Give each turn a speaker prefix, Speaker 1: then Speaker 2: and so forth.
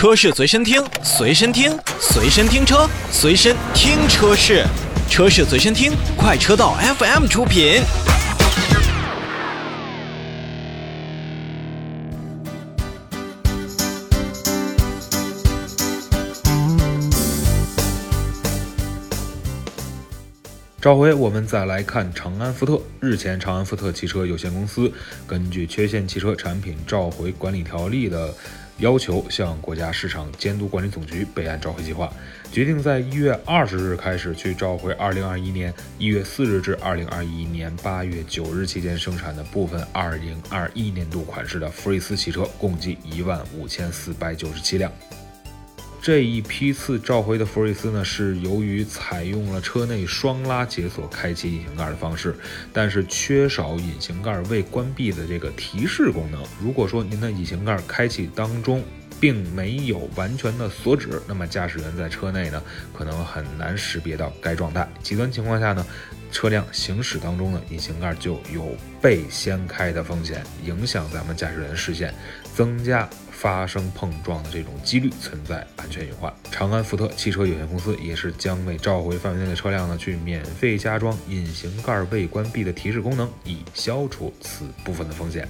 Speaker 1: 车市随身听，随身听，随身听车，随身听车市，车市随身听，快车道 FM 出品。
Speaker 2: 召回，我们再来看长安福特。日前，长安福特汽车有限公司根据《缺陷汽车产品召回管理条例》的要求，向国家市场监督管理总局备案召回计划，决定在一月二十日开始去召回二零二一年一月四日至二零二一年八月九日期间生产的部分二零二一年度款式的福睿斯汽车，共计一万五千四百九十七辆。这一批次召回的福睿斯呢，是由于采用了车内双拉解锁开启引擎盖的方式，但是缺少引擎盖未关闭的这个提示功能。如果说您的引擎盖开启当中并没有完全的锁止，那么驾驶员在车内呢，可能很难识别到该状态。极端情况下呢，车辆行驶当中呢，引擎盖就有被掀开的风险，影响咱们驾驶员视线，增加。发生碰撞的这种几率存在安全隐患。长安福特汽车有限公司也是将为召回范围内的车辆呢，去免费加装隐形盖未关闭的提示功能，以消除此部分的风险。